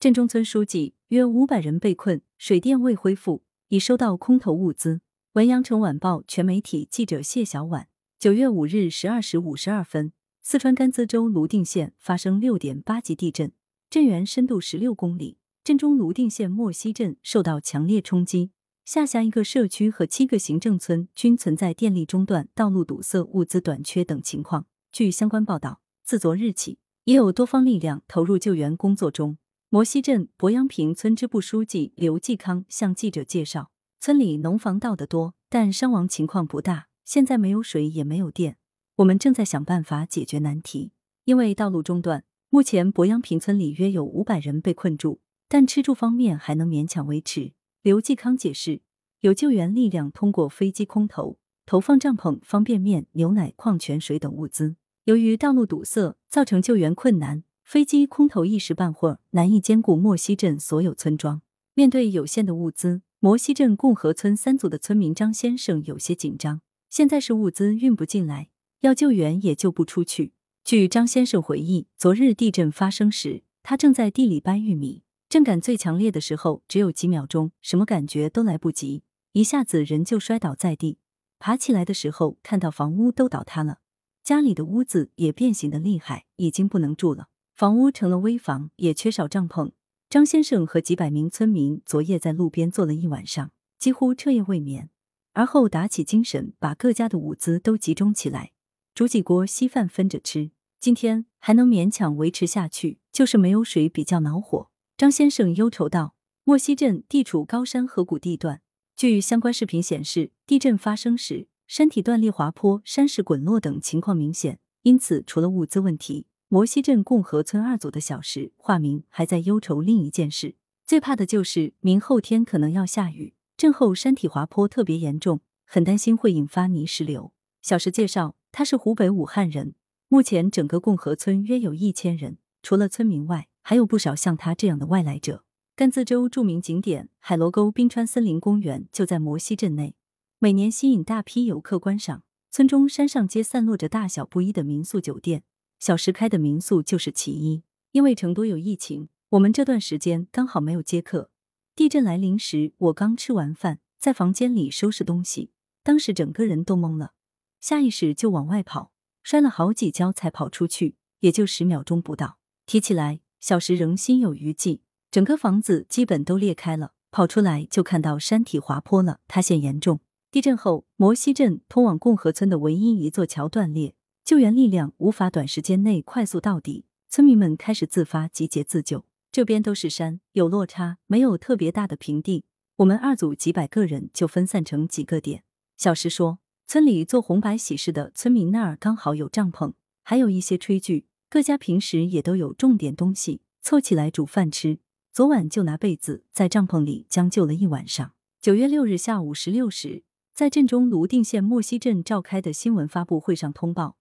镇中村书记约五百人被困，水电未恢复，已收到空投物资。文阳城晚报全媒体记者谢小婉。九月五日十二时五十二分，四川甘孜州泸定县发生六点八级地震，震源深度十六公里。镇中泸定县莫西镇受到强烈冲击，下辖一个社区和七个行政村均存在电力中断、道路堵塞、物资短缺等情况。据相关报道，自昨日起，已有多方力量投入救援工作中。摩西镇博阳坪村支部书记刘继康向记者介绍，村里农房倒得多，但伤亡情况不大。现在没有水也没有电，我们正在想办法解决难题。因为道路中断，目前博阳坪村里约有五百人被困住。但吃住方面还能勉强维持。刘继康解释，有救援力量通过飞机空投投放帐篷、方便面、牛奶、矿泉水等物资。由于道路堵塞，造成救援困难，飞机空投一时半会儿难以兼顾莫西镇所有村庄。面对有限的物资，摩西镇共和村三组的村民张先生有些紧张。现在是物资运不进来，要救援也救不出去。据张先生回忆，昨日地震发生时，他正在地里掰玉米。震感最强烈的时候只有几秒钟，什么感觉都来不及，一下子人就摔倒在地。爬起来的时候，看到房屋都倒塌了，家里的屋子也变形的厉害，已经不能住了。房屋成了危房，也缺少帐篷。张先生和几百名村民昨夜在路边坐了一晚上，几乎彻夜未眠。而后打起精神，把各家的物资都集中起来，煮几锅稀饭分着吃。今天还能勉强维持下去，就是没有水比较恼火。张先生忧愁道：“莫西镇地处高山河谷地段，据相关视频显示，地震发生时山体断裂、滑坡、山石滚落等情况明显。因此，除了物资问题，摩西镇共和村二组的小石化名还在忧愁另一件事，最怕的就是明后天可能要下雨，震后山体滑坡特别严重，很担心会引发泥石流。”小石介绍，他是湖北武汉人，目前整个共和村约有一千人，除了村民外。还有不少像他这样的外来者。甘孜州著名景点海螺沟冰川森林公园就在摩西镇内，每年吸引大批游客观赏。村中山上皆散落着大小不一的民宿酒店，小石开的民宿就是其一。因为成都有疫情，我们这段时间刚好没有接客。地震来临时，我刚吃完饭，在房间里收拾东西，当时整个人都懵了，下意识就往外跑，摔了好几跤才跑出去，也就十秒钟不到。提起来。小石仍心有余悸，整个房子基本都裂开了，跑出来就看到山体滑坡了，塌陷严重。地震后，摩西镇通往共和村的唯一一座桥断裂，救援力量无法短时间内快速到底，村民们开始自发集结自救。这边都是山，有落差，没有特别大的平地。我们二组几百个人就分散成几个点。小石说，村里做红白喜事的村民那儿刚好有帐篷，还有一些炊具。各家平时也都有种点东西，凑起来煮饭吃。昨晚就拿被子在帐篷里将就了一晚上。九月六日下午十六时，在镇中泸定县莫西镇召开的新闻发布会上通报，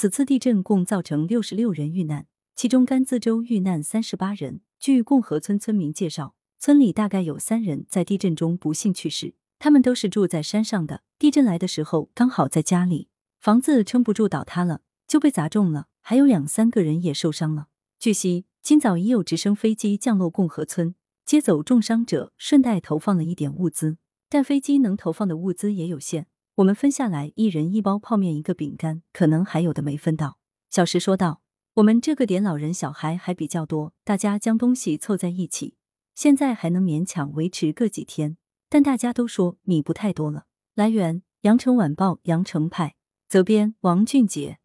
此次地震共造成六十六人遇难，其中甘孜州遇难三十八人。据共和村村民介绍，村里大概有三人在地震中不幸去世，他们都是住在山上的。地震来的时候刚好在家里，房子撑不住倒塌了，就被砸中了。还有两三个人也受伤了。据悉，今早已有直升飞机降落共和村，接走重伤者，顺带投放了一点物资。但飞机能投放的物资也有限，我们分下来，一人一包泡面，一个饼干，可能还有的没分到。小石说道：“我们这个点老人小孩还比较多，大家将东西凑在一起，现在还能勉强维持个几天。但大家都说米不太多了。”来源：羊城晚报羊城派，责编：王俊杰。